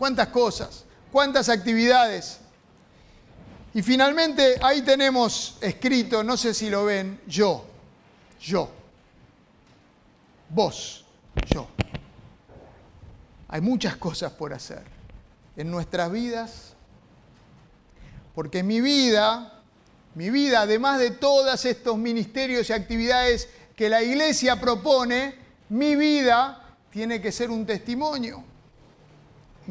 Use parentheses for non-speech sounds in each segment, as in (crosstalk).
cuántas cosas, cuántas actividades. Y finalmente ahí tenemos escrito, no sé si lo ven, yo, yo, vos, yo. Hay muchas cosas por hacer en nuestras vidas, porque mi vida, mi vida, además de todos estos ministerios y actividades que la iglesia propone, mi vida tiene que ser un testimonio.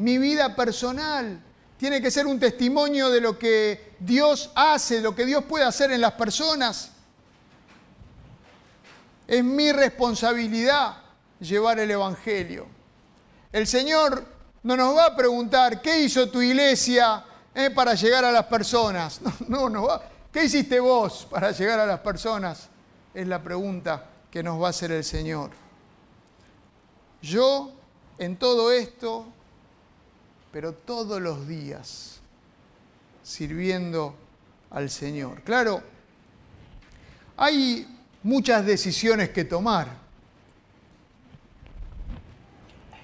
Mi vida personal tiene que ser un testimonio de lo que Dios hace, lo que Dios puede hacer en las personas. Es mi responsabilidad llevar el Evangelio. El Señor no nos va a preguntar, ¿qué hizo tu iglesia eh, para llegar a las personas? (laughs) No, no, no va. ¿Qué hiciste vos para llegar a las personas? Es la pregunta que nos va a hacer el Señor. Yo en todo esto, pero todos los días, sirviendo al Señor. Claro, hay muchas decisiones que tomar.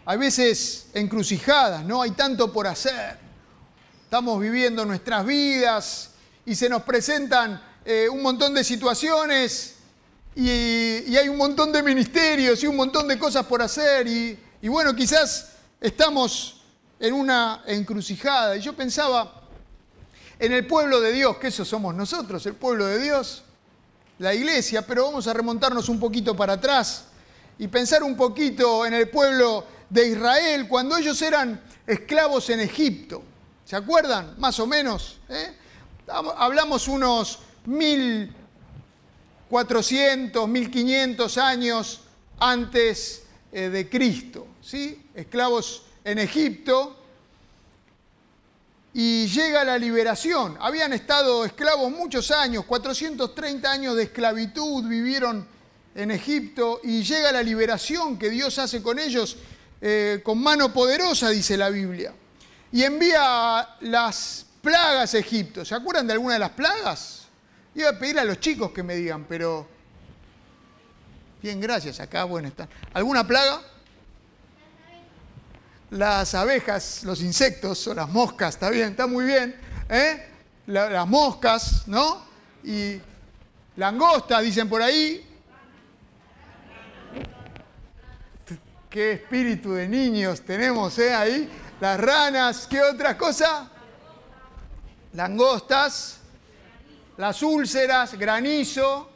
Hay veces encrucijadas, ¿no? Hay tanto por hacer. Estamos viviendo nuestras vidas y se nos presentan eh, un montón de situaciones y, hay un montón de ministerios y un montón de cosas por hacer y, y bueno, quizás estamos en una encrucijada. Y yo pensaba en el pueblo de Dios, que eso somos nosotros, el pueblo de Dios, la iglesia, pero vamos a remontarnos un poquito para atrás y pensar un poquito en el pueblo de Israel cuando ellos eran esclavos en Egipto. ¿Se acuerdan? Más o menos. ¿eh? Hablamos unos mil 400, 1500 años antes eh, de Cristo, ¿sí? esclavos en Egipto, y llega la liberación. Habían estado esclavos muchos años, 430 años de esclavitud vivieron en Egipto, y llega la liberación que Dios hace con ellos eh, con mano poderosa, dice la Biblia, y envía las plagas a Egipto. ¿Se acuerdan de alguna de las plagas? Iba a pedir a los chicos que me digan, pero. Bien, gracias. Acá, bueno, está. ¿Alguna plaga? Las abejas, los insectos o las moscas, está bien, está muy bien. ¿eh? las moscas, ¿no? Y langostas, dicen por ahí. Qué espíritu de niños tenemos ¿eh? ahí. Las ranas, ¿qué otra cosa? Langostas las úlceras, granizo,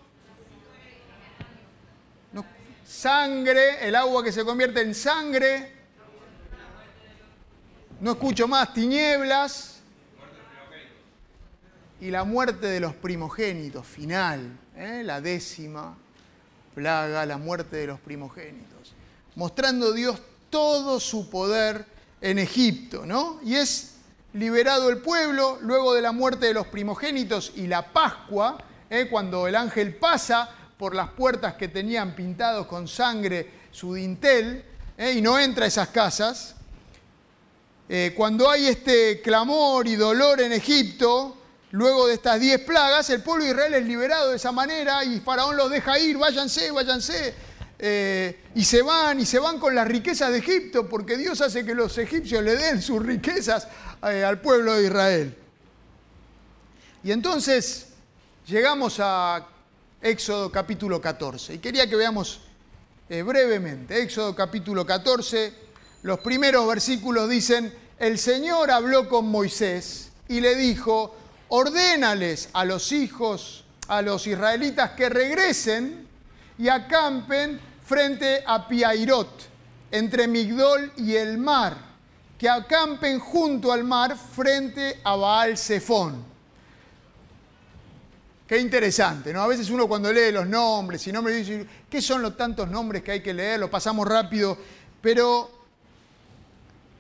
sangre, el agua que se convierte en sangre, no escucho más, tinieblas y la muerte de los primogénitos, final, ¿eh? la décima plaga, la muerte de los primogénitos, mostrando Dios todo su poder en Egipto, ¿no? Y es liberado el pueblo luego de la muerte de los primogénitos y la Pascua, eh, cuando el ángel pasa por las puertas que tenían pintados con sangre su dintel eh, y no entra a esas casas. Eh, cuando hay este clamor y dolor en Egipto, luego de estas diez plagas, el pueblo de Israel es liberado de esa manera y Faraón los deja ir, váyanse, váyanse. y se van y se van con las riquezas de Egipto, porque Dios hace que los egipcios le den sus riquezas eh, al pueblo de Israel. Y entonces llegamos a Éxodo capítulo 14. Y quería que veamos eh, brevemente. Éxodo capítulo 14, los primeros versículos dicen, el Señor habló con Moisés y le dijo, ordénales a los hijos, a los israelitas que regresen y acampen frente a Piairot, entre Migdol y el mar que acampen junto al mar frente a Baal Zephón. Qué interesante, ¿no? A veces uno cuando lee los nombres y nombres dice, ¿qué son los tantos nombres que hay que leer? Lo pasamos rápido, pero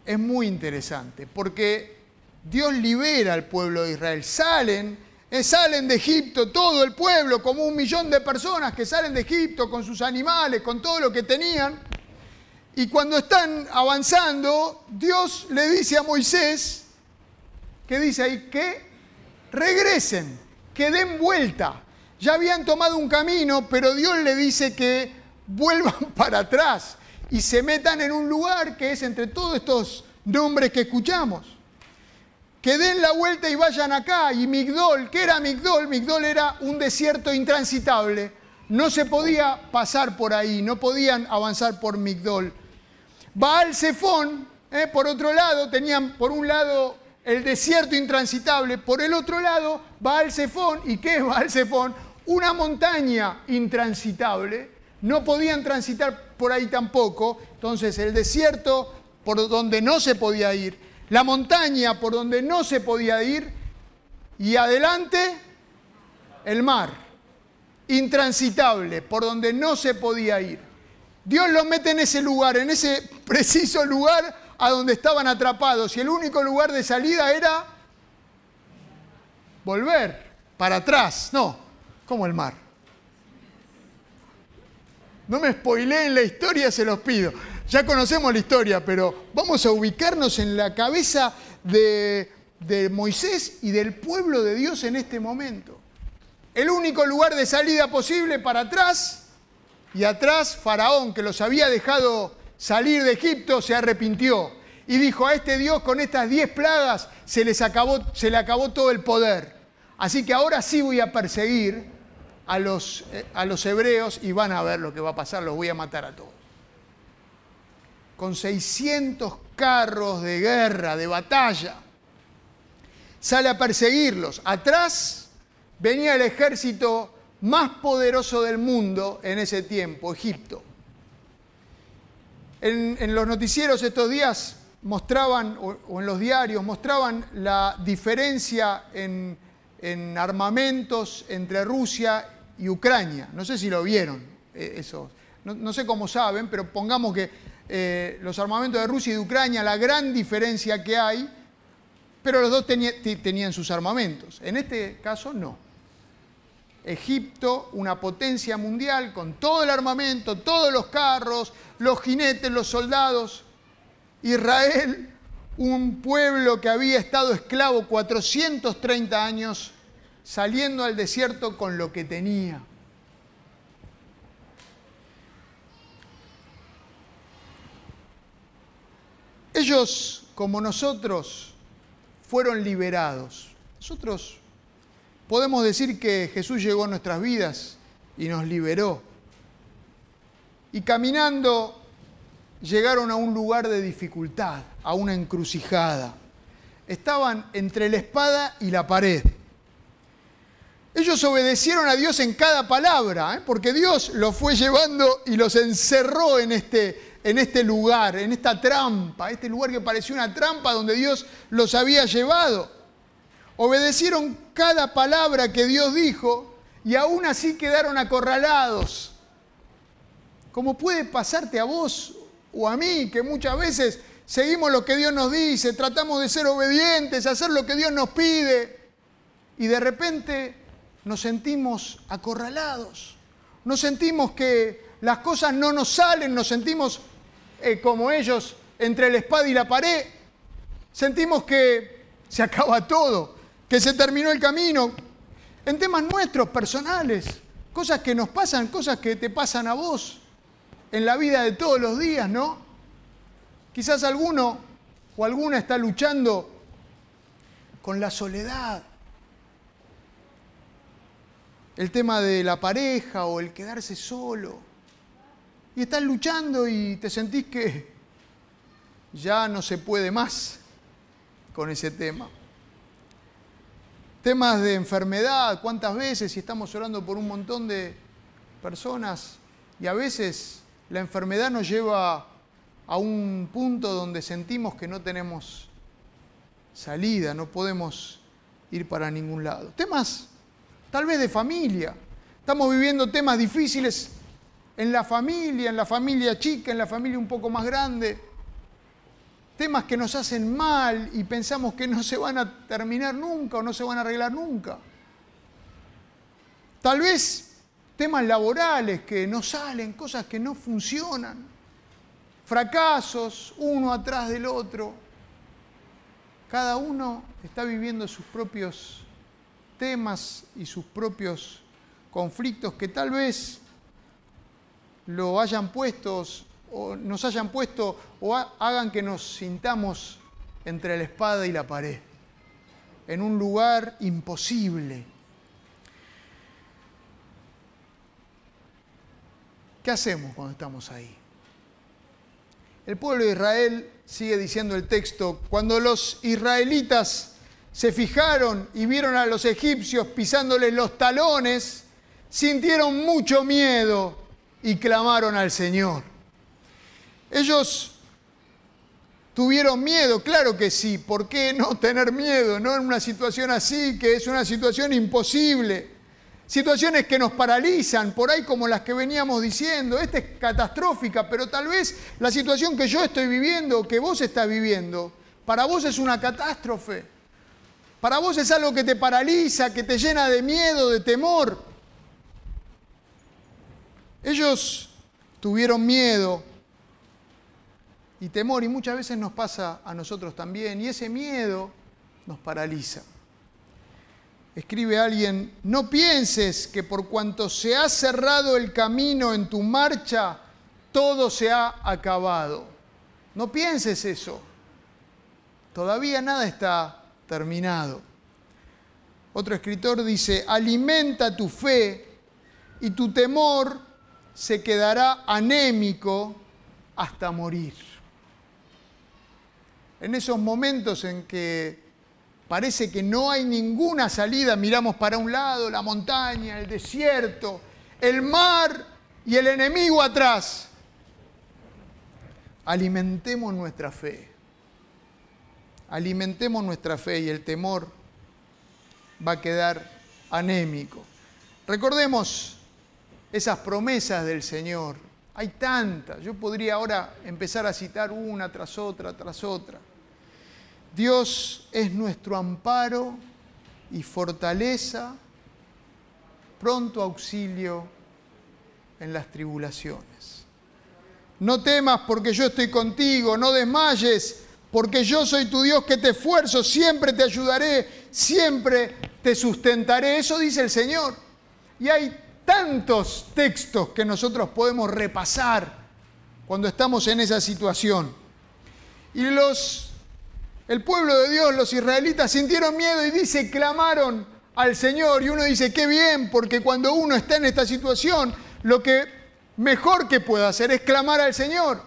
es muy interesante porque Dios libera al pueblo de Israel. Salen, eh, salen de Egipto todo el pueblo, como un millón de personas que salen de Egipto con sus animales, con todo lo que tenían. Y cuando están avanzando, Dios le dice a Moisés, que dice ahí, que regresen, que den vuelta. Ya habían tomado un camino, pero Dios le dice que vuelvan (laughs) para atrás y se metan en un lugar que es entre todos estos nombres que escuchamos. Que den la vuelta y vayan acá. Y Migdol, ¿qué era Migdol? Migdol era un desierto intransitable. No se podía pasar por ahí, no podían avanzar por Migdol. Baal Zephón, eh, por otro lado, tenían por un lado el desierto intransitable, por el otro lado Baal Zephón. ¿Y qué es Baal Zephón? Una montaña intransitable. No podían transitar por ahí tampoco. Entonces el desierto por donde no se podía ir, la montaña por donde no se podía ir y adelante el mar, intransitable, por donde no se podía ir. Dios los mete en ese lugar, en ese (laughs) preciso lugar a donde estaban atrapados y el único lugar de salida era volver para atrás, no, como el mar. No me spoileen la historia, se los pido. Ya conocemos la historia, pero vamos a ubicarnos en la cabeza de, de Moisés y del pueblo de Dios en este momento. El único lugar de salida posible para atrás y atrás Faraón, que los había dejado salir de Egipto, se arrepintió y dijo a este Dios con estas diez plagas se, les acabó, se le acabó todo el poder. Así que ahora sí voy a perseguir a los, eh, a los hebreos y van a ver lo que va a pasar, los voy a matar a todos. Con 600 carros de guerra, de batalla, sale a perseguirlos. Atrás venía el ejército más poderoso del mundo en ese tiempo, Egipto. En, los noticieros estos días mostraban, o, en los diarios, mostraban la diferencia en, en armamentos entre Rusia y Ucrania. No sé si lo vieron eh, eso. No, sé cómo saben, pero pongamos que eh, los armamentos de Rusia y de Ucrania, la gran diferencia que hay, pero los dos tenían sus armamentos. En este caso, no. Egipto, una potencia mundial con todo el armamento, todos los carros, los jinetes, los soldados. Israel, un pueblo que había estado esclavo 430 años, saliendo al desierto con lo que tenía. Ellos, como nosotros, fueron liberados. Nosotros podemos decir que Jesús llegó a nuestras vidas y nos liberó. Y caminando llegaron a un lugar de dificultad, a una encrucijada. Estaban entre la espada y la pared. Ellos obedecieron a Dios en cada palabra, ¿eh? porque Dios los fue llevando y los encerró en este, en este lugar, en esta trampa, este lugar que parecía una trampa donde Dios los había llevado. Obedecieron cada palabra que Dios dijo y aún así quedaron acorralados. Como puede pasarte a vos o a mí, que muchas veces seguimos lo que Dios nos dice, tratamos de ser obedientes, hacer lo que Dios nos pide y de repente nos sentimos acorralados, nos sentimos que las cosas no nos salen, nos sentimos eh, como ellos entre la espada y la pared, sentimos que se acaba todo, que se terminó el camino, en temas nuestros, personales, cosas que nos pasan, cosas que te pasan a vos en la vida de todos los días, ¿no? Quizás alguno o alguna está luchando con la soledad, el tema de la pareja o el quedarse solo. Y estás luchando y te sentís que ya no se puede más con ese tema. Temas de enfermedad, cuántas veces, y estamos orando por un montón de personas, y a veces la enfermedad nos lleva a un punto donde sentimos que no tenemos salida, no podemos ir para ningún lado. Temas tal vez de familia. Estamos viviendo temas difíciles en la familia, en la familia chica, en la familia un poco más grande. Temas que nos hacen mal y pensamos que no se van a terminar nunca o no se van a arreglar nunca. Tal vez temas laborales que no salen, cosas que no funcionan, fracasos uno atrás del otro. Cada uno está viviendo sus propios temas y sus propios conflictos que tal vez lo hayan puestos o nos hayan puesto o hagan que nos sintamos entre la espada y la pared, en un lugar imposible. ¿Qué hacemos cuando estamos ahí? El pueblo de Israel, sigue diciendo el texto, cuando los israelitas se fijaron y vieron a los egipcios pisándoles los talones, sintieron mucho miedo y clamaron al Señor. Ellos tuvieron miedo, claro que sí, ¿por qué no tener miedo? No en una situación así, que es una situación imposible. Situaciones que nos paralizan, por ahí como las que veníamos diciendo. Esta es catastrófica, pero tal vez la situación que yo estoy viviendo, que vos estás viviendo, para vos es una catástrofe. Para vos es algo que te paraliza, que te llena de miedo, de temor. Ellos tuvieron miedo y temor y muchas veces nos pasa a nosotros también y ese miedo nos paraliza. Escribe alguien, no pienses que por cuanto se ha cerrado el camino en tu marcha, todo se ha acabado. No pienses eso. Todavía nada está terminado. Otro escritor dice, alimenta tu fe y tu temor se quedará anémico hasta morir. En esos momentos en que parece que no hay ninguna salida, miramos para un lado, la montaña, el desierto, el mar y el enemigo atrás. Alimentemos nuestra fe. Alimentemos nuestra fe y el temor va a quedar anémico. Recordemos esas promesas del Señor. Hay tantas. Yo podría ahora empezar a citar una tras otra, tras otra. Dios es nuestro amparo y fortaleza, pronto auxilio en las tribulaciones. No temas porque yo estoy contigo, no desmayes porque yo soy tu Dios que te esfuerzo, siempre te ayudaré, siempre te sustentaré. Eso dice el Señor. Y hay tantos textos que nosotros podemos repasar cuando estamos en esa situación. Y los el pueblo de Dios, los israelitas, sintieron miedo y dice, clamaron al Señor. Y uno dice, qué bien, porque cuando uno está en esta situación, lo que mejor que pueda hacer es clamar al Señor.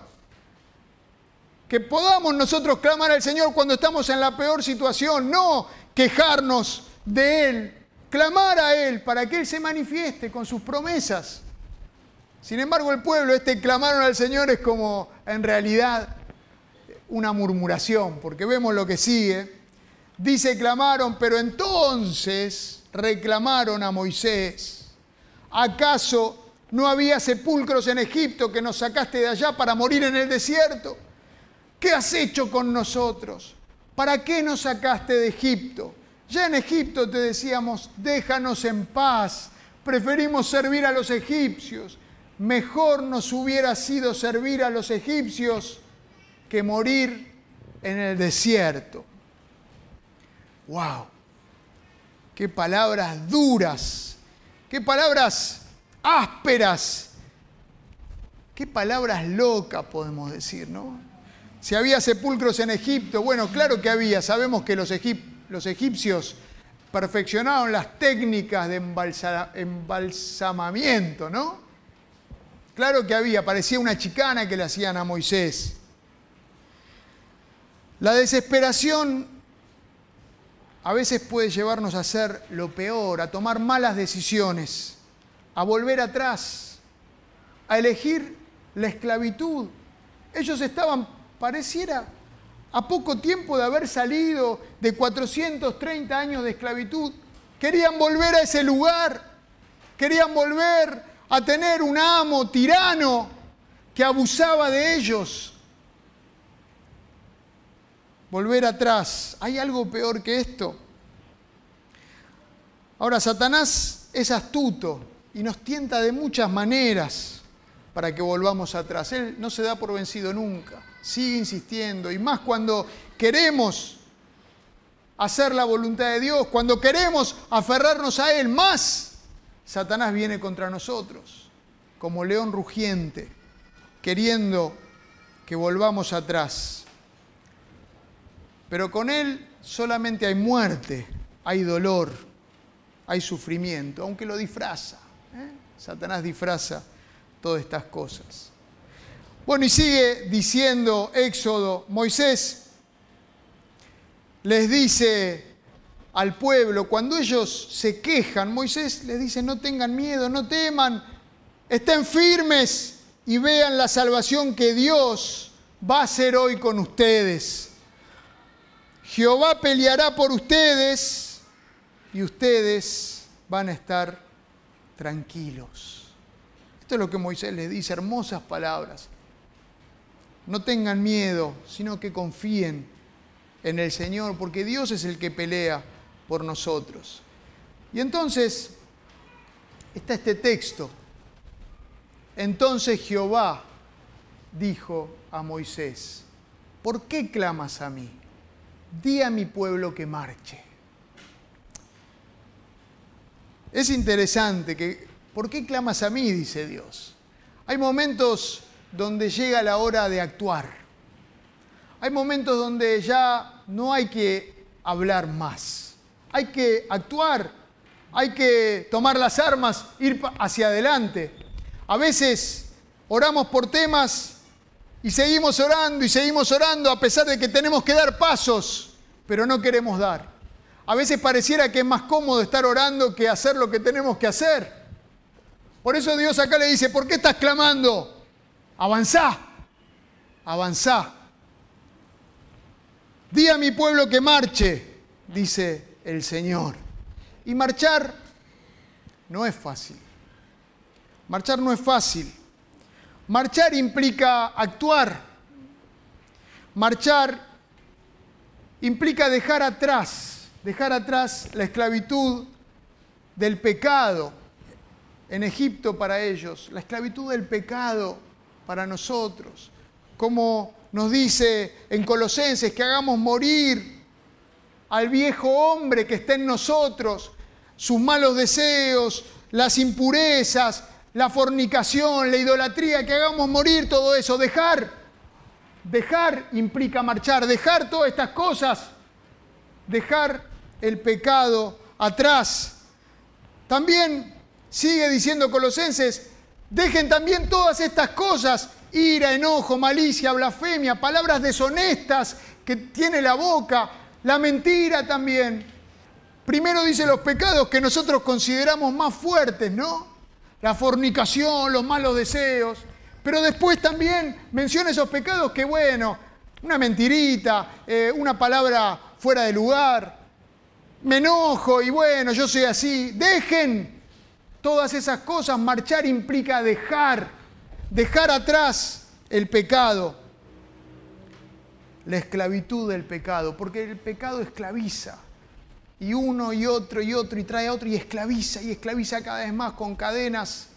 Que podamos nosotros clamar al Señor cuando estamos en la peor situación, no quejarnos de Él, clamar a Él para que Él se manifieste con sus promesas. Sin embargo, el pueblo, este clamaron al Señor es como en realidad una murmuración, porque vemos lo que sigue. Dice, clamaron, pero entonces reclamaron a Moisés. ¿Acaso no había sepulcros en Egipto que nos sacaste de allá para morir en el desierto? ¿Qué has hecho con nosotros? ¿Para qué nos sacaste de Egipto? Ya en Egipto te decíamos, déjanos en paz, preferimos servir a los egipcios. Mejor nos hubiera sido servir a los egipcios que morir en el desierto. ¡Wow! ¡Qué palabras duras! ¡Qué palabras ásperas! ¡Qué palabras locas podemos decir, no? Si había sepulcros en Egipto, bueno, claro que había. Sabemos que los, egipcios perfeccionaron las técnicas de embalsamamiento, ¿no? Claro que había, parecía una chicana que le hacían a Moisés. La desesperación a veces puede llevarnos a hacer lo peor, a tomar malas decisiones, a volver atrás, a elegir la esclavitud. Ellos estaban, pareciera, a poco tiempo de haber salido de 430 años de esclavitud. Querían volver a ese lugar, querían volver a tener un amo tirano que abusaba de ellos, volver atrás. ¿Hay algo peor que esto? Ahora, Satanás es astuto y nos tienta de muchas maneras para que volvamos atrás. Él no se da por vencido nunca, sigue insistiendo, y más cuando queremos hacer la voluntad de Dios, cuando queremos aferrarnos a Él, más Satanás viene contra nosotros, como león rugiente, queriendo que volvamos atrás. Pero con Él solamente hay muerte, hay dolor, hay sufrimiento, aunque lo disfraza. ¿eh? Satanás disfraza todas estas cosas. Bueno, y sigue diciendo Éxodo, Moisés les dice al pueblo, cuando ellos se quejan, Moisés les dice, no tengan miedo, no teman, estén firmes y vean la salvación que Dios va a hacer hoy con ustedes. Jehová peleará por ustedes y ustedes van a estar tranquilos. Esto es lo que Moisés les dice, hermosas palabras. No tengan miedo, sino que confíen en el Señor, porque Dios es el que pelea por nosotros. Y entonces está este texto. Entonces Jehová dijo a Moisés, ¿por qué clamas a mí? Di a mi pueblo que marche. Es interesante que, ¿por qué clamas a mí? dice Dios. Hay momentos donde llega la hora de actuar. Hay momentos donde ya no hay que hablar más. Hay que actuar, hay que tomar las armas, ir hacia adelante. A veces oramos por temas y seguimos orando y seguimos orando a pesar de que tenemos que dar pasos, pero no queremos dar. A veces pareciera que es más cómodo estar orando que hacer lo que tenemos que hacer. Por eso Dios acá le dice, ¿por qué estás clamando? Avanzá, avanzá. Di a mi pueblo que marche, dice el Señor. Y marchar no es fácil. Marchar no es fácil. Marchar implica actuar. Marchar implica dejar atrás, dejar atrás la esclavitud del pecado en Egipto para ellos, la esclavitud del pecado para nosotros. Como nos dice en Colosenses, que hagamos morir al viejo hombre que está en nosotros, sus malos deseos, las impurezas, la fornicación, la idolatría, que hagamos morir todo eso, dejar. Dejar implica marchar, dejar todas estas cosas, dejar el pecado atrás. También sigue diciendo Colosenses, dejen también todas estas cosas, ira, enojo, malicia, blasfemia, palabras deshonestas que tiene la boca, la mentira también. Primero dice los pecados que nosotros consideramos más fuertes, ¿no? la fornicación, los malos deseos, pero después también menciona esos pecados que, bueno, una mentirita, eh, una palabra fuera de lugar, me enojo y bueno, yo soy así. Dejen todas esas cosas, marchar implica dejar, dejar atrás el pecado, la esclavitud del pecado, porque el pecado esclaviza y uno y otro y otro y trae a otro y esclaviza y esclaviza cada vez más con cadenas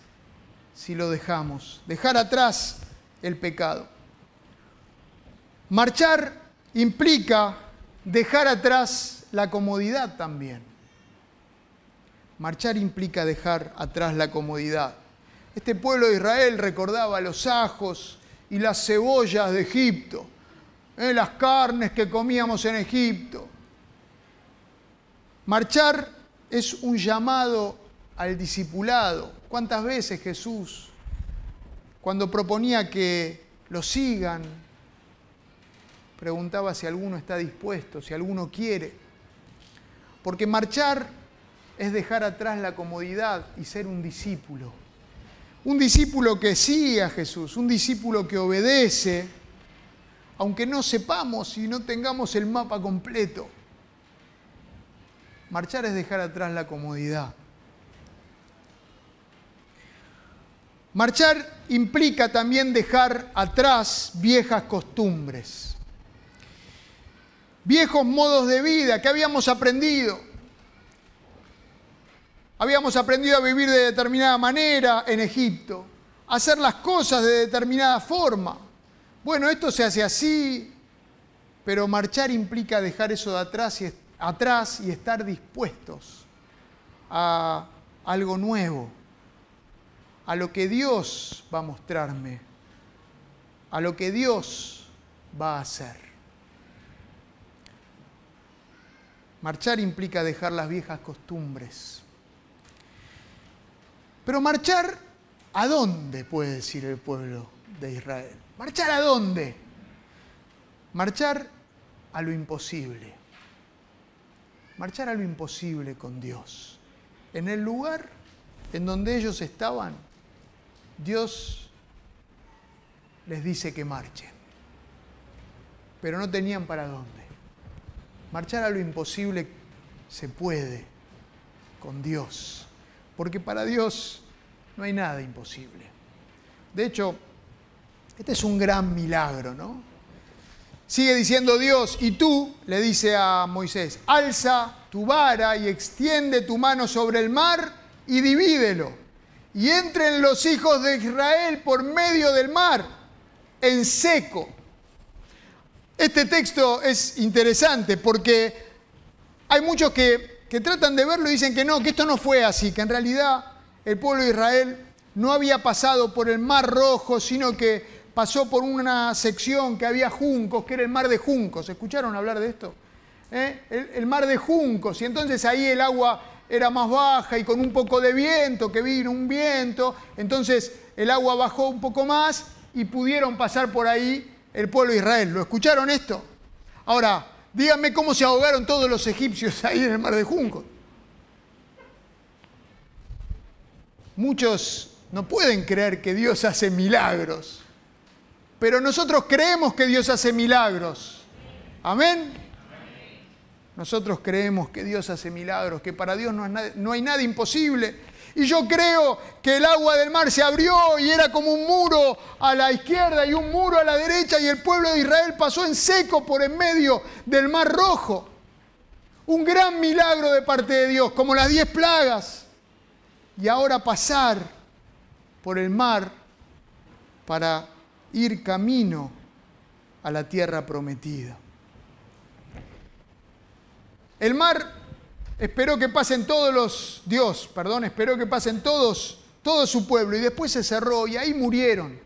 si lo dejamos. Dejar atrás el pecado. Marchar implica dejar atrás la comodidad también. Marchar implica dejar atrás la comodidad. Este pueblo de Israel recordaba los ajos y las cebollas de Egipto, ¿eh? las carnes que comíamos en Egipto Marchar es un llamado al discipulado. ¿Cuántas veces Jesús, cuando proponía que lo sigan, preguntaba si alguno está dispuesto, si alguno quiere? Porque marchar es dejar atrás la comodidad y ser un discípulo. Un discípulo que sigue a Jesús, un discípulo que obedece, aunque no sepamos y no tengamos el mapa completo. Marchar es dejar atrás la comodidad. Marchar implica también dejar atrás viejas costumbres, viejos modos de vida que habíamos aprendido. Habíamos aprendido a vivir de determinada manera en Egipto, a hacer las cosas de determinada forma. Bueno, esto se hace así, pero marchar implica dejar eso de atrás y atrás y estar dispuestos a algo nuevo, a lo que Dios va a mostrarme a lo que Dios va a hacer. Marchar implica dejar las viejas costumbres. Pero marchar, ¿a dónde puede decir el pueblo de Israel? ¿Marchar a dónde? Marchar a lo imposible. Marchar a lo imposible con Dios. En el lugar en donde ellos estaban, Dios les dice que marchen. Pero no tenían para dónde. Marchar a lo imposible se puede con Dios, porque para Dios no hay nada imposible. De hecho, este es un gran milagro, ¿no? Sigue diciendo Dios, y tú, le dice a Moisés, alza tu vara y extiende tu mano sobre el mar y divídelo. Y entren los hijos de Israel por medio del mar, en seco. Este texto es interesante porque hay muchos que, tratan de verlo y dicen que no, que esto no fue así, que en realidad el pueblo de Israel no había pasado por el mar rojo, sino que pasó por una sección que había juncos, que era el mar de juncos. ¿Escucharon hablar de esto? ¿Eh? El, el, mar de juncos, y entonces ahí el agua era más baja y con un poco de viento, que vino un viento, entonces el agua bajó un poco más y pudieron pasar por ahí el pueblo de Israel. ¿Lo escucharon esto? Ahora, díganme cómo se ahogaron todos los egipcios ahí en el mar de Junco. Muchos no pueden creer que Dios hace milagros, pero nosotros creemos que Dios hace milagros. Amén. Nosotros creemos que Dios hace milagros, que para Dios no, no hay nada imposible. Y yo creo que el agua del mar se abrió y era como un muro a la izquierda y un muro a la derecha y el pueblo de Israel pasó en seco por en medio del mar rojo. Un gran milagro de parte de Dios, como las diez plagas. Y ahora pasar por el mar para ir camino a la tierra prometida. El mar esperó que pasen todos los, Dios, perdón, esperó que pasen todos, todo su pueblo y después se cerró y ahí murieron.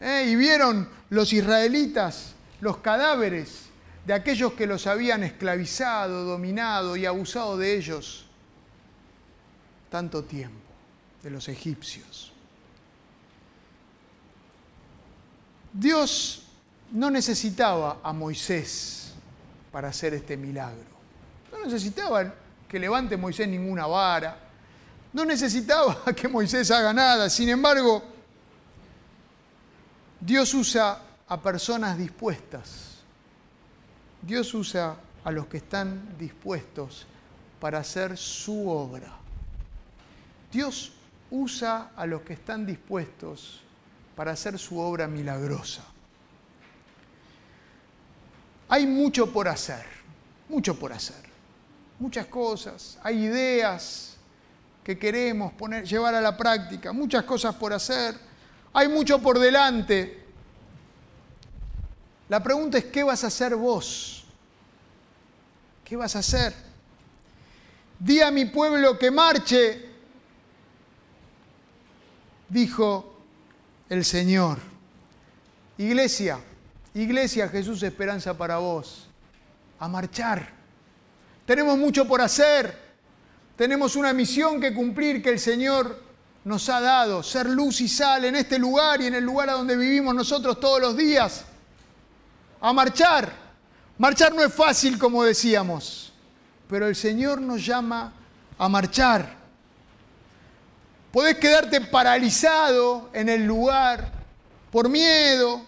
¿eh? Y vieron los israelitas los cadáveres de aquellos que los habían esclavizado, dominado y abusado de ellos tanto tiempo, de los egipcios. Dios no necesitaba a Moisés para hacer este milagro. No necesitaba que levante Moisés ninguna vara. No necesitaba (laughs) que Moisés haga nada. Sin embargo, Dios usa a personas dispuestas. Dios usa a los que están dispuestos para hacer su obra. Dios usa a los que están dispuestos para hacer su obra milagrosa. Hay mucho por hacer, mucho por hacer muchas cosas, hay ideas que queremos poner, llevar a la práctica, muchas cosas por hacer, hay mucho por delante. La pregunta es, ¿qué vas a hacer vos? ¿Qué vas a hacer? Di a mi pueblo que marche, dijo el Señor. Iglesia, iglesia Jesús esperanza para vos, a marchar tenemos mucho por hacer. Tenemos una misión que cumplir que el Señor nos ha dado. Ser luz y sal en este lugar y en el lugar a donde vivimos nosotros todos los días. A marchar. Marchar no es fácil, como decíamos. Pero el Señor nos llama a marchar. Podés quedarte paralizado en el lugar por miedo,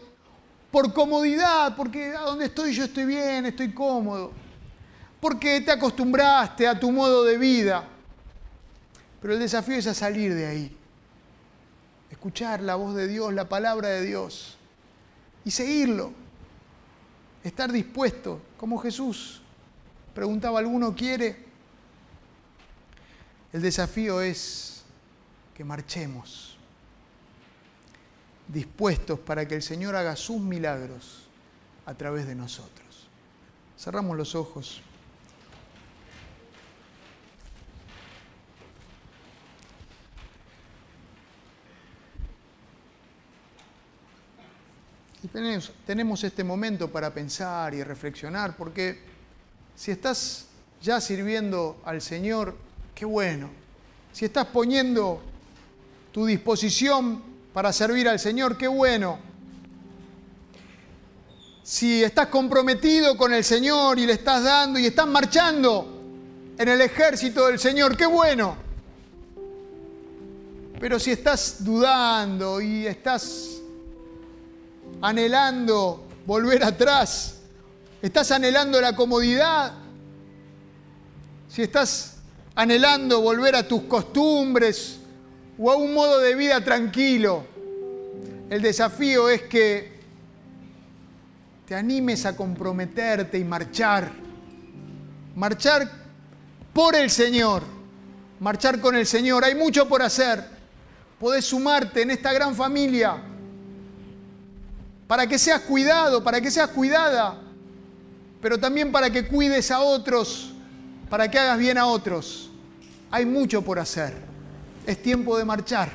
por comodidad, porque a donde estoy yo estoy bien, estoy cómodo porque te acostumbraste a tu modo de vida. Pero el desafío es a salir de ahí, escuchar la voz de Dios, la palabra de Dios y seguirlo. Estar dispuesto, como Jesús preguntaba, ¿alguno quiere? El desafío es que marchemos, dispuestos para que el Señor haga sus milagros a través de nosotros. Cerramos los ojos. Tenemos, este momento para pensar y reflexionar, porque si estás ya sirviendo al Señor, qué bueno. Si estás poniendo tu disposición para servir al Señor, qué bueno. Si estás comprometido con el Señor y le estás dando y estás marchando en el ejército del Señor, qué bueno. Pero si estás dudando y estás anhelando volver atrás, estás anhelando la comodidad, si estás anhelando volver a tus costumbres o a un modo de vida tranquilo, el desafío es que te animes a comprometerte y marchar. Marchar por el Señor. Marchar con el Señor. Hay mucho por hacer. Podés sumarte en esta gran familia para que seas cuidado, para que seas cuidada, pero también para que cuides a otros, para que hagas bien a otros. Hay mucho por hacer. Es tiempo de marchar.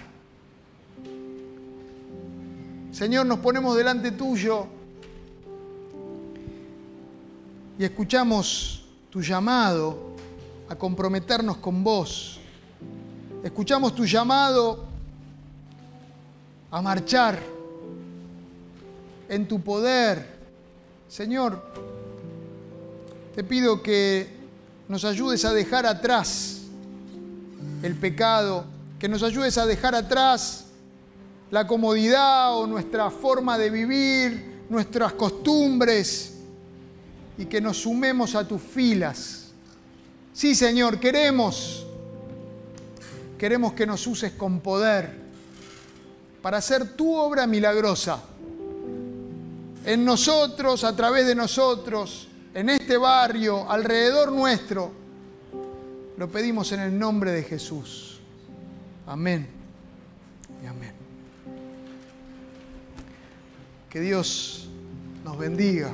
Señor, nos ponemos delante tuyo y escuchamos tu llamado a comprometernos con vos. Escuchamos tu llamado a marchar en tu poder. Señor, te pido que nos ayudes a dejar atrás el pecado, que nos ayudes a dejar atrás la comodidad o nuestra forma de vivir, nuestras costumbres y que nos sumemos a tus filas. Sí, Señor, queremos, queremos que nos uses con poder para hacer tu obra milagrosa. En nosotros, a través de nosotros, en este barrio, alrededor nuestro. Lo pedimos en el nombre de Jesús. Amén y amén. Que Dios nos bendiga.